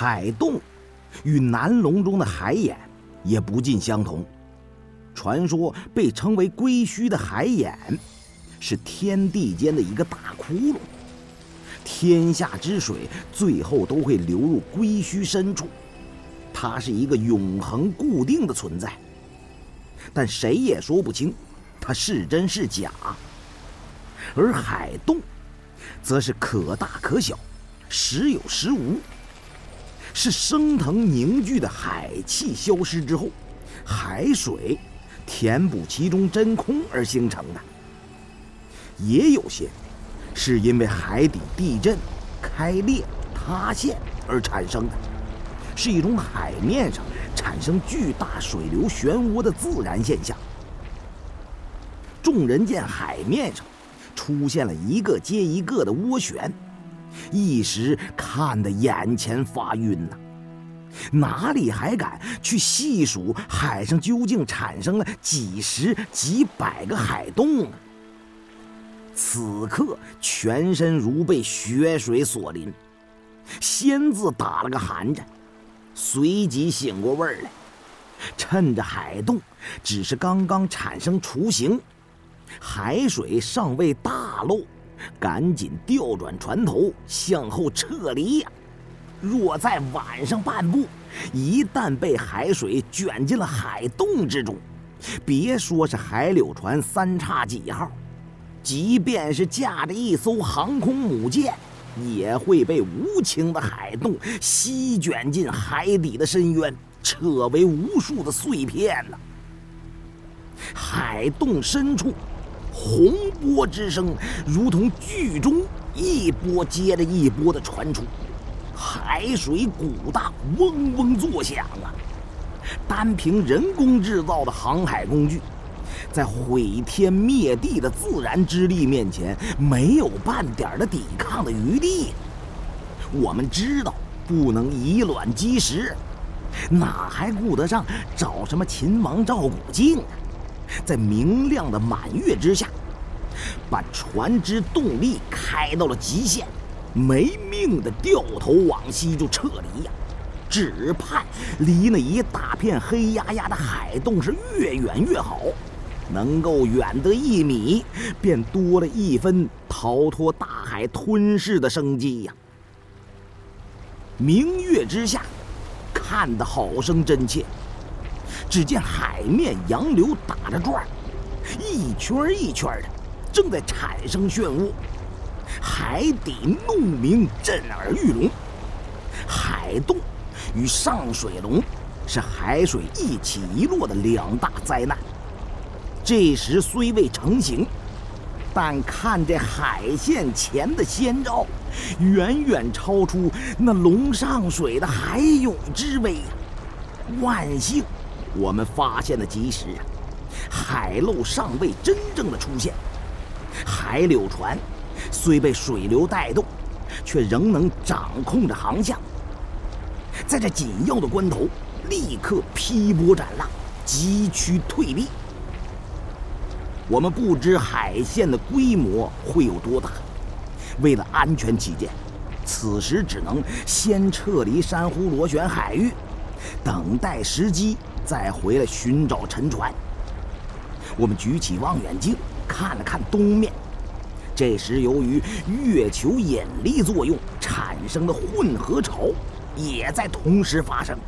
海洞与南龙中的海眼也不尽相同。传说被称为龟墟的海眼，是天地间的一个大窟窿，天下之水最后都会流入龟墟深处。它是一个永恒固定的存在，但谁也说不清它是真是假。而海洞，则是可大可小，时有时无。是升腾凝聚的海气消失之后，海水填补其中真空而形成的。也有些是因为海底地震、开裂、塌陷而产生的，是一种海面上产生巨大水流漩涡的自然现象。众人见海面上出现了一个接一个的涡旋。一时看得眼前发晕呐，哪里还敢去细数海上究竟产生了几十几百个海洞呢？此刻全身如被血水所淋，先自打了个寒颤，随即醒过味儿来，趁着海洞只是刚刚产生雏形，海水尚未大漏。赶紧调转船头，向后撤离呀！若在晚上半步，一旦被海水卷进了海洞之中，别说是海柳船三叉戟号，即便是驾着一艘航空母舰，也会被无情的海洞吸卷进海底的深渊，扯为无数的碎片呢。海洞深处。洪波之声如同剧中一波接着一波的传出，海水鼓荡，嗡嗡作响啊！单凭人工制造的航海工具，在毁天灭地的自然之力面前，没有半点的抵抗的余地。我们知道不能以卵击石，哪还顾得上找什么秦王赵古镜啊？在明亮的满月之下，把船只动力开到了极限，没命的掉头往西就撤离呀！只盼离那一大片黑压压的海洞是越远越好，能够远得一米，便多了一分逃脱大海吞噬的生机呀！明月之下，看得好生真切。只见海面洋流打着转一圈一圈的，正在产生漩涡，海底怒鸣震耳欲聋。海洞与上水龙是海水一起一落的两大灾难。这时虽未成形，但看这海线前的先兆，远远超出那龙上水的海涌之威呀！万幸。我们发现的及时啊，海漏尚未真正的出现，海柳船虽被水流带动，却仍能掌控着航向，在这紧要的关头，立刻劈波斩浪，急趋退避。我们不知海线的规模会有多大，为了安全起见，此时只能先撤离珊瑚螺旋海域，等待时机。再回来寻找沉船。我们举起望远镜看了看东面，这时由于月球引力作用产生的混合潮也在同时发生。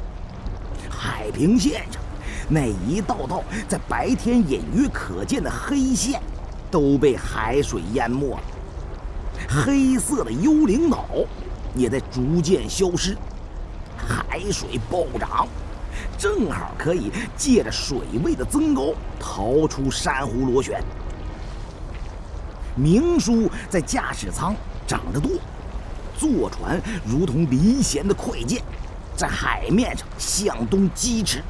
海平线上那一道道在白天隐约可见的黑线都被海水淹没了，黑色的幽灵岛也在逐渐消失，海水暴涨。正好可以借着水位的增高逃出珊瑚螺旋。明叔在驾驶舱长着舵，坐船如同离弦的快箭，在海面上向东疾驰。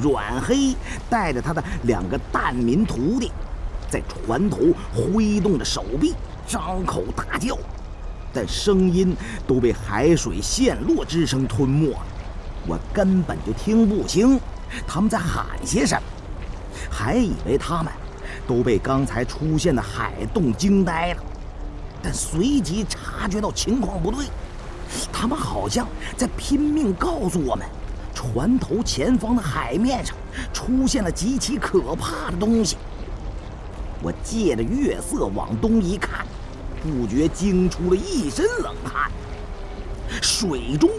阮黑带着他的两个蛋民徒弟，在船头挥动着手臂，张口大叫，但声音都被海水陷落之声吞没了。我根本就听不清他们在喊些什么，还以为他们都被刚才出现的海洞惊呆了。但随即察觉到情况不对，他们好像在拼命告诉我们，船头前方的海面上出现了极其可怕的东西。我借着月色往东一看，不觉惊出了一身冷汗。水中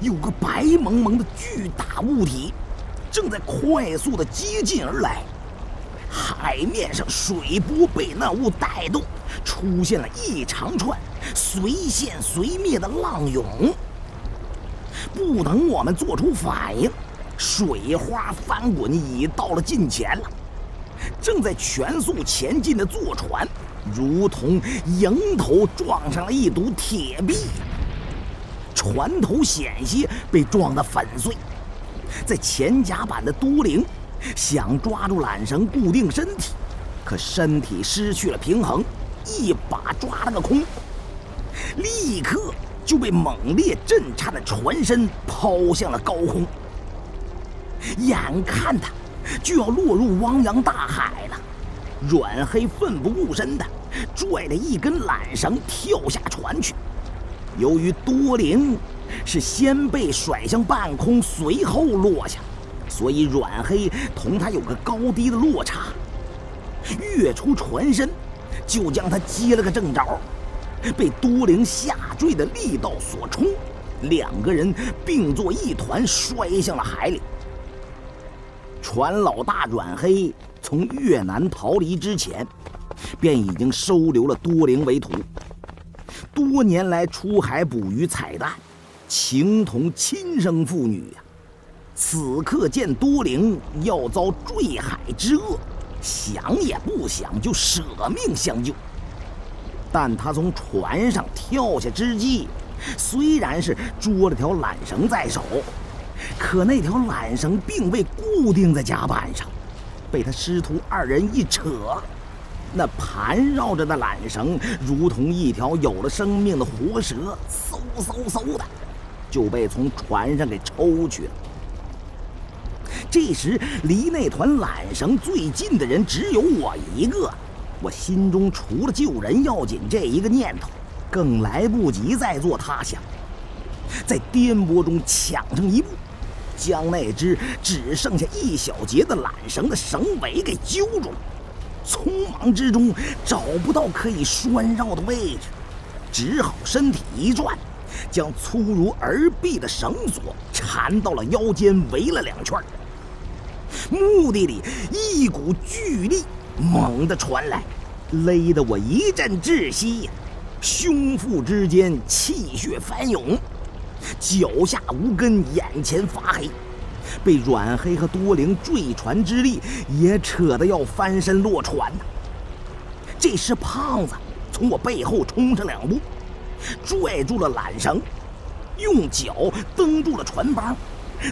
有个白蒙蒙的巨大物体，正在快速的接近而来。海面上水波被那物带动，出现了一长串随现随灭的浪涌。不等我们做出反应，水花翻滚已到了近前了。正在全速前进的坐船，如同迎头撞上了一堵铁壁，船头险些被撞得粉碎。在前甲板的都灵想抓住缆绳固定身体，可身体失去了平衡，一把抓了个空，立刻就被猛烈震颤的船身抛向了高空。眼看他。就要落入汪洋大海了，阮黑奋不顾身的拽着一根缆绳跳下船去。由于多灵是先被甩向半空，随后落下，所以阮黑同他有个高低的落差。跃出船身，就将他接了个正着，被多灵下坠的力道所冲，两个人并作一团摔向了海里。船老大阮黑从越南逃离之前，便已经收留了多灵为徒。多年来出海捕鱼采蛋，情同亲生父女。此刻见多灵要遭坠海之厄，想也不想就舍命相救。但他从船上跳下之际，虽然是捉了条缆绳在手。可那条缆绳并未固定在甲板上，被他师徒二人一扯，那盘绕着的缆绳如同一条有了生命的活蛇，嗖嗖嗖的就被从船上给抽去了。这时，离那团缆绳最近的人只有我一个，我心中除了救人要紧这一个念头，更来不及再做他想，在颠簸中抢上一步。将那只只剩下一小节的缆绳的绳尾给揪住了，匆忙之中找不到可以拴绕的位置，只好身体一转，将粗如儿臂的绳索缠到了腰间，围了两圈。墓地里一股巨力猛地传来，勒得我一阵窒息，胸腹之间气血翻涌。脚下无根，眼前发黑，被阮黑和多灵坠船之力也扯得要翻身落船呢。这时胖子从我背后冲上两步，拽住了缆绳，用脚蹬住了船帮。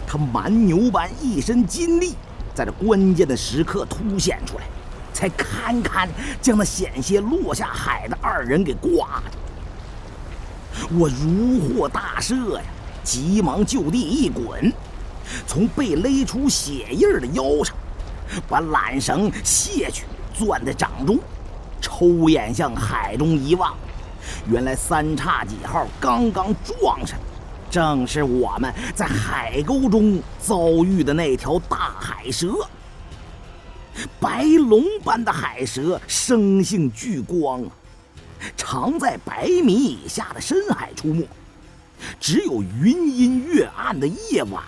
他蛮牛般一身筋力，在这关键的时刻凸显出来，才堪堪将那险些落下海的二人给挂住。我如获大赦呀，急忙就地一滚，从被勒出血印的腰上，把缆绳卸去，攥在掌中，抽眼向海中一望，原来三叉戟号刚刚撞上，正是我们在海沟中遭遇的那条大海蛇。白龙般的海蛇，生性聚光！常在百米以下的深海出没，只有云阴月暗的夜晚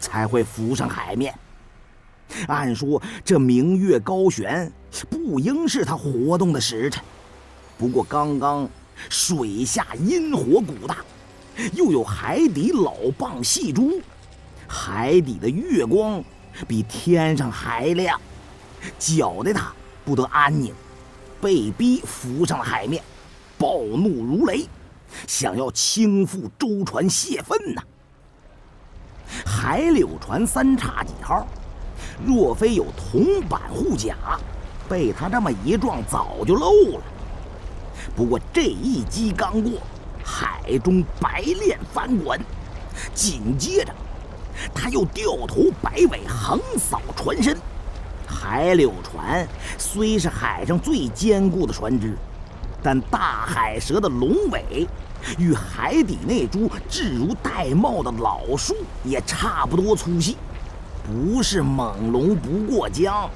才会浮上海面。按说这明月高悬，不应是它活动的时辰。不过刚刚水下阴火鼓荡，又有海底老蚌戏珠，海底的月光比天上还亮，搅得他不得安宁。被逼浮上了海面，暴怒如雷，想要倾覆舟船泄愤呐！海柳船三叉戟号，若非有铜板护甲，被他这么一撞，早就漏了。不过这一击刚过，海中白练翻滚，紧接着他又掉头摆尾横扫船身。海柳船虽是海上最坚固的船只，但大海蛇的龙尾与海底那株稚如玳瑁的老树也差不多粗细，不是猛龙不过江。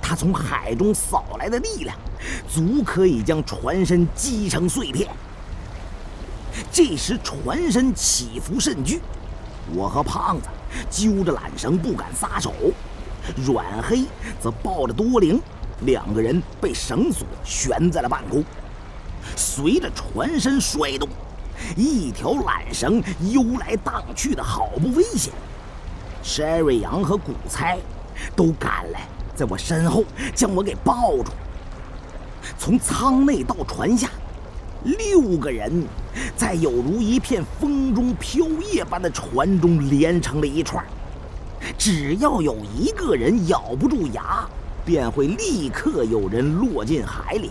它从海中扫来的力量，足可以将船身击成碎片。这时船身起伏甚巨，我和胖子揪着缆绳不敢撒手，阮黑则抱着多灵，两个人被绳索悬在了半空。随着船身摔动，一条缆绳悠来荡去的好不危险。Sherry 杨和古猜都赶来。在我身后将我给抱住，从舱内到船下，六个人在有如一片风中飘叶般的船中连成了一串。只要有一个人咬不住牙，便会立刻有人落进海里。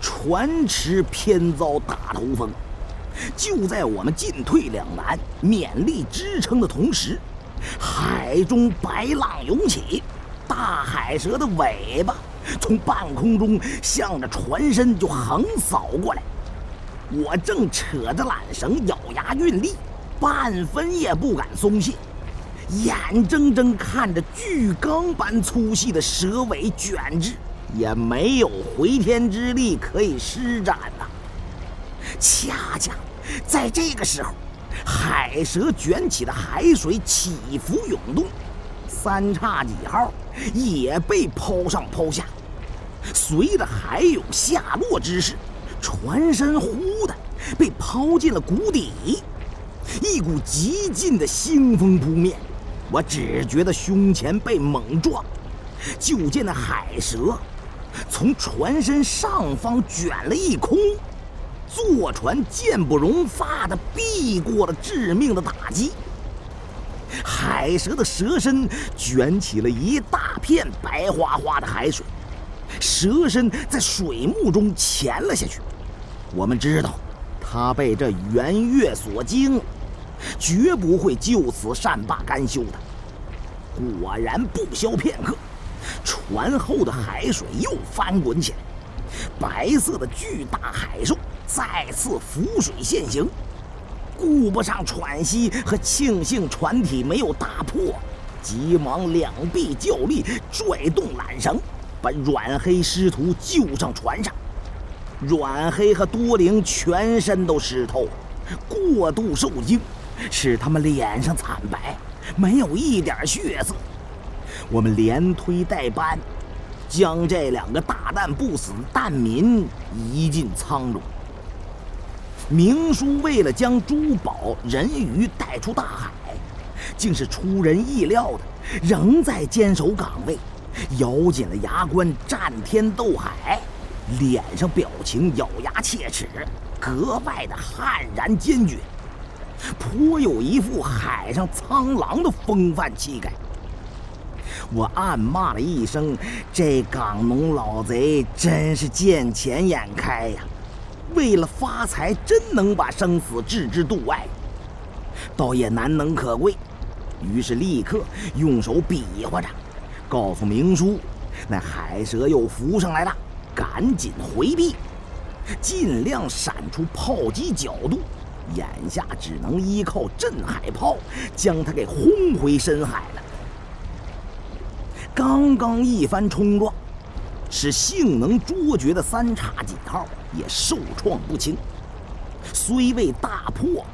船迟偏遭大头风，就在我们进退两难、勉力支撑的同时，海中白浪涌起。大海蛇的尾巴从半空中向着船身就横扫过来，我正扯着缆绳咬牙运力，半分也不敢松懈，眼睁睁看着巨钢般粗细的蛇尾卷至，也没有回天之力可以施展呐。恰恰在这个时候，海蛇卷起的海水起伏涌动。三叉戟号也被抛上抛下，随着海涌下落之势，船身忽的被抛进了谷底，一股极劲的腥风扑面。我只觉得胸前被猛撞，就见那海蛇从船身上方卷了一空，坐船箭不容发的避过了致命的打击。海蛇的蛇身卷起了一大片白花花的海水，蛇身在水幕中潜了下去。我们知道，它被这圆月所惊，绝不会就此善罢甘休的。果然，不消片刻，船后的海水又翻滚起来，白色的巨大海兽再次浮水现形。顾不上喘息和庆幸船体没有打破，急忙两臂较力，拽动缆绳，把阮黑师徒救上船上。阮黑和多灵全身都湿透，过度受惊，使他们脸上惨白，没有一点血色。我们连推带搬，将这两个大难不死的难民移进舱中。明叔为了将珠宝、人鱼带出大海，竟是出人意料的，仍在坚守岗位，咬紧了牙关，战天斗海，脸上表情咬牙切齿，格外的悍然坚决，颇有一副海上苍狼的风范气概。我暗骂了一声：“这港农老贼真是见钱眼开呀！”为了发财，真能把生死置之度外，倒也难能可贵。于是立刻用手比划着，告诉明叔，那海蛇又浮上来了，赶紧回避，尽量闪出炮击角度。眼下只能依靠镇海炮将它给轰回深海了。刚刚一番冲撞。使性能卓绝的三叉戟号也受创不轻，虽未大破，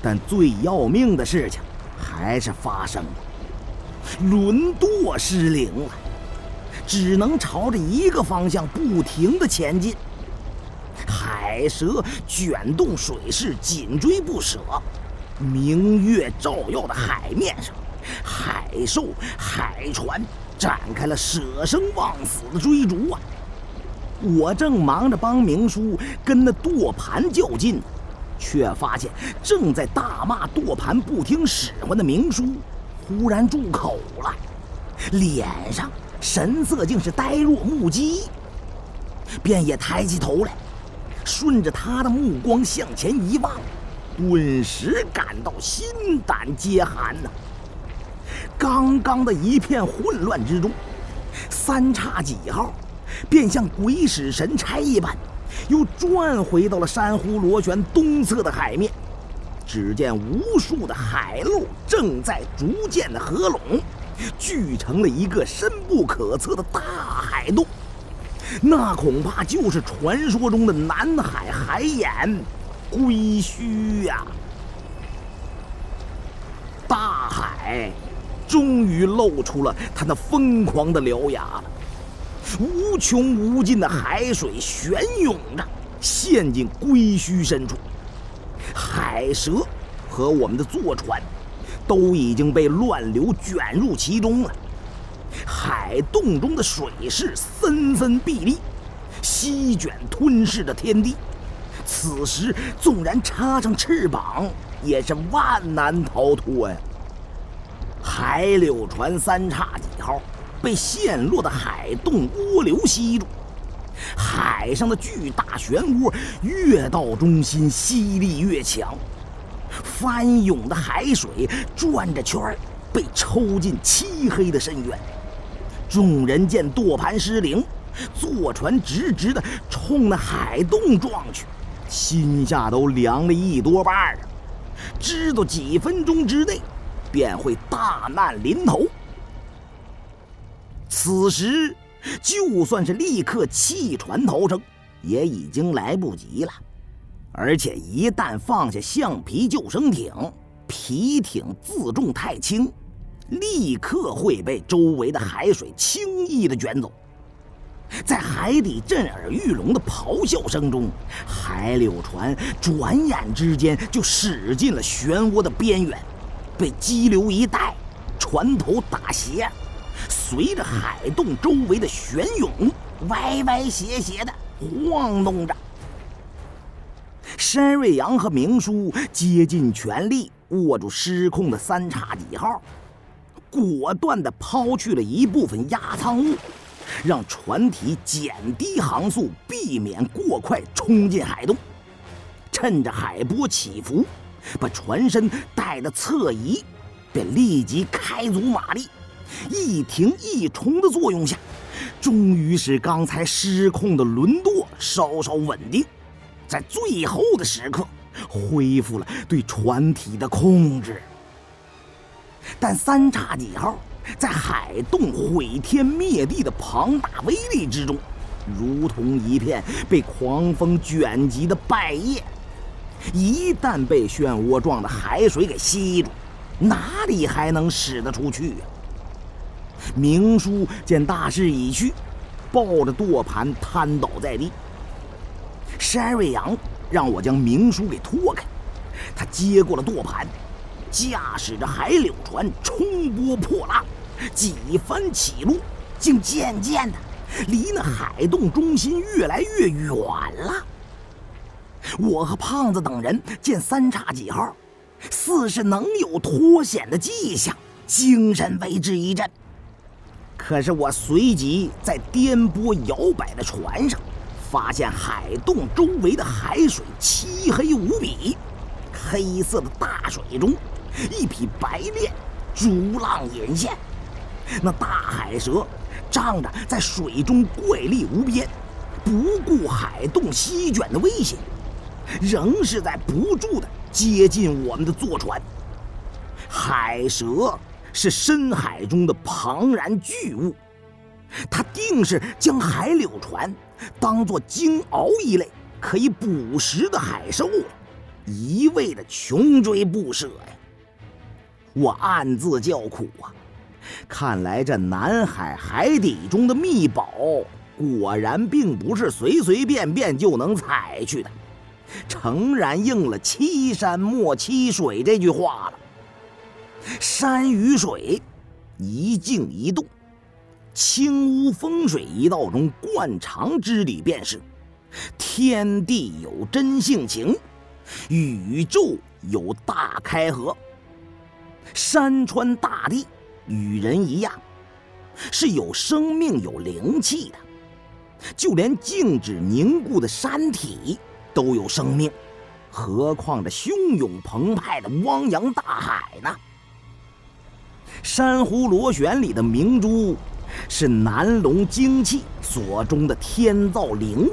但最要命的事情还是发生了，轮舵失灵了，只能朝着一个方向不停地前进。海蛇卷动水势，紧追不舍，明月照耀的海面上，海兽、海船。展开了舍生忘死的追逐啊！我正忙着帮明叔跟那舵盘较劲，却发现正在大骂舵盘不听使唤的明叔忽然住口了，脸上神色竟是呆若木鸡，便也抬起头来，顺着他的目光向前一望，顿时感到心胆皆寒呐！刚刚的一片混乱之中，三叉戟号便像鬼使神差一般，又转回到了珊瑚螺旋东侧的海面。只见无数的海陆正在逐渐的合拢，聚成了一个深不可测的大海洞。那恐怕就是传说中的南海海眼龟墟呀！大海终于露出了它那疯狂的獠牙了，无穷无尽的海水旋涌着，陷进龟墟深处。海蛇和我们的坐船都已经被乱流卷入其中了。海洞中的水势森森壁立，席卷吞噬着天地。此时纵然插上翅膀，也是万难逃脱呀！海柳船三叉戟号被陷落的海洞涡流吸住。海上的巨大漩涡越到中心，吸力越强，翻涌的海水转着圈儿，被抽进漆黑的深渊。众人见舵盘失灵，坐船直直的冲那海洞撞去，心下都凉了一多半儿，知道几分钟之内便会大难临头。此时。就算是立刻弃船逃生，也已经来不及了。而且一旦放下橡皮救生艇，皮艇自重太轻，立刻会被周围的海水轻易的卷走。在海底震耳欲聋的咆哮声中，海柳船转眼之间就驶进了漩涡的边缘，被激流一带，船头打斜。随着海洞周围的旋涌，歪歪斜斜的晃动着。山瑞阳和明叔竭尽全力握住失控的三叉戟号，果断地抛去了一部分压舱物，让船体减低航速，避免过快冲进海洞。趁着海波起伏，把船身带的侧移，便立即开足马力。一停一冲的作用下，终于使刚才失控的轮舵稍稍稳定，在最后的时刻恢复了对船体的控制。但三叉戟号在海洞毁天灭地的庞大威力之中，如同一片被狂风卷集的败叶，一旦被漩涡状的海水给吸住，哪里还能使得出去呀？明叔见大势已去，抱着舵盘瘫倒在地。山瑞阳让我将明叔给拖开，他接过了舵盘，驾驶着海柳船冲波破浪，几番起落，竟渐渐的离那海洞中心越来越远了。我和胖子等人见三叉戟号似是能有脱险的迹象，精神为之一振。可是我随即在颠簸摇摆的船上，发现海洞周围的海水漆黑无比，黑色的大水中，一匹白练逐浪引线。那大海蛇仗着在水中怪力无边，不顾海洞席卷的危险，仍是在不住的接近我们的坐船。海蛇。是深海中的庞然巨物，它定是将海柳船当作鲸鳌一类可以捕食的海兽，一味的穷追不舍呀！我暗自叫苦啊！看来这南海海底中的秘宝，果然并不是随随便便就能采去的，诚然应了“欺山莫欺水”这句话了。山与水，一静一动，清屋风水一道中惯常之理便是：天地有真性情，宇宙有大开合。山川大地与人一样，是有生命有灵气的，就连静止凝固的山体都有生命，何况这汹涌澎湃的汪洋大海呢？珊瑚螺旋里的明珠，是南龙精气所中的天造灵物，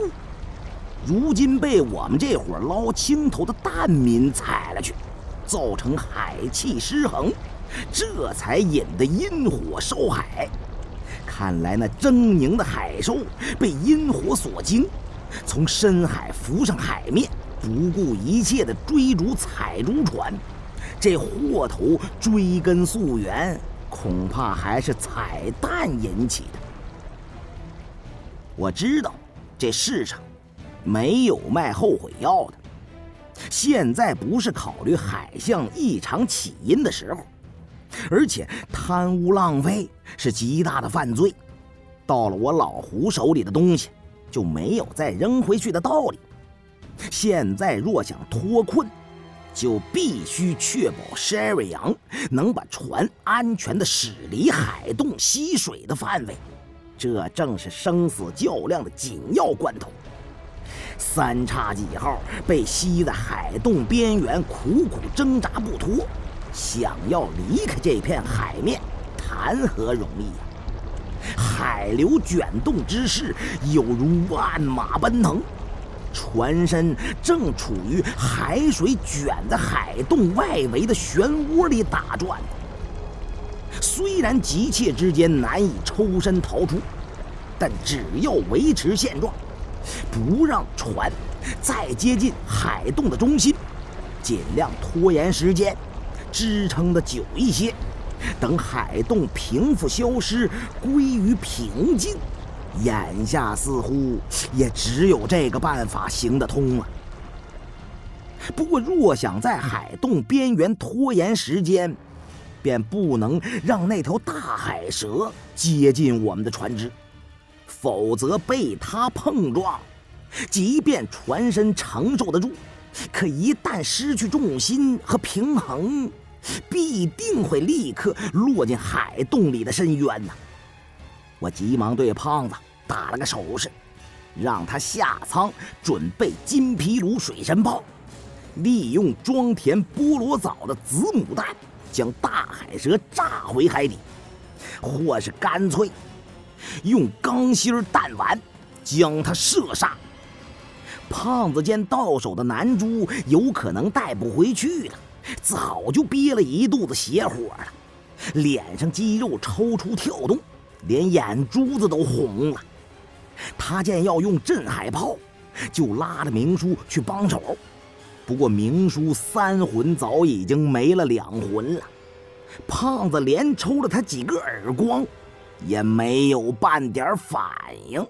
如今被我们这伙捞青头的蛋民踩了去，造成海气失衡，这才引得阴火烧海。看来那狰狞的海兽被阴火所惊，从深海浮上海面，不顾一切地追逐采珠船。这祸头追根溯源，恐怕还是彩蛋引起的。我知道，这世上没有卖后悔药的。现在不是考虑海象异常起因的时候，而且贪污浪费是极大的犯罪。到了我老胡手里的东西，就没有再扔回去的道理。现在若想脱困，就必须确保 Sherry 杨能把船安全地驶离海洞吸水的范围，这正是生死较量的紧要关头。三叉戟号被吸在海洞边缘，苦苦挣扎不脱，想要离开这片海面，谈何容易呀！海流卷动之势，有如万马奔腾。船身正处于海水卷在海洞外围的漩涡里打转，虽然急切之间难以抽身逃出，但只要维持现状，不让船再接近海洞的中心，尽量拖延时间，支撑的久一些，等海洞平复消失，归于平静。眼下似乎也只有这个办法行得通了。不过，若想在海洞边缘拖延时间，便不能让那条大海蛇接近我们的船只，否则被它碰撞，即便船身承受得住，可一旦失去重心和平衡，必定会立刻落进海洞里的深渊呐！我急忙对胖子。打了个手势，让他下舱准备金皮炉水神炮，利用装填菠萝藻的子母弹将大海蛇炸回海底，或是干脆用钢芯弹丸将它射杀。胖子见到手的南珠有可能带不回去了，早就憋了一肚子邪火了，脸上肌肉抽搐跳动，连眼珠子都红了。他见要用镇海炮，就拉着明叔去帮手。不过明叔三魂早已经没了两魂了，胖子连抽了他几个耳光，也没有半点反应。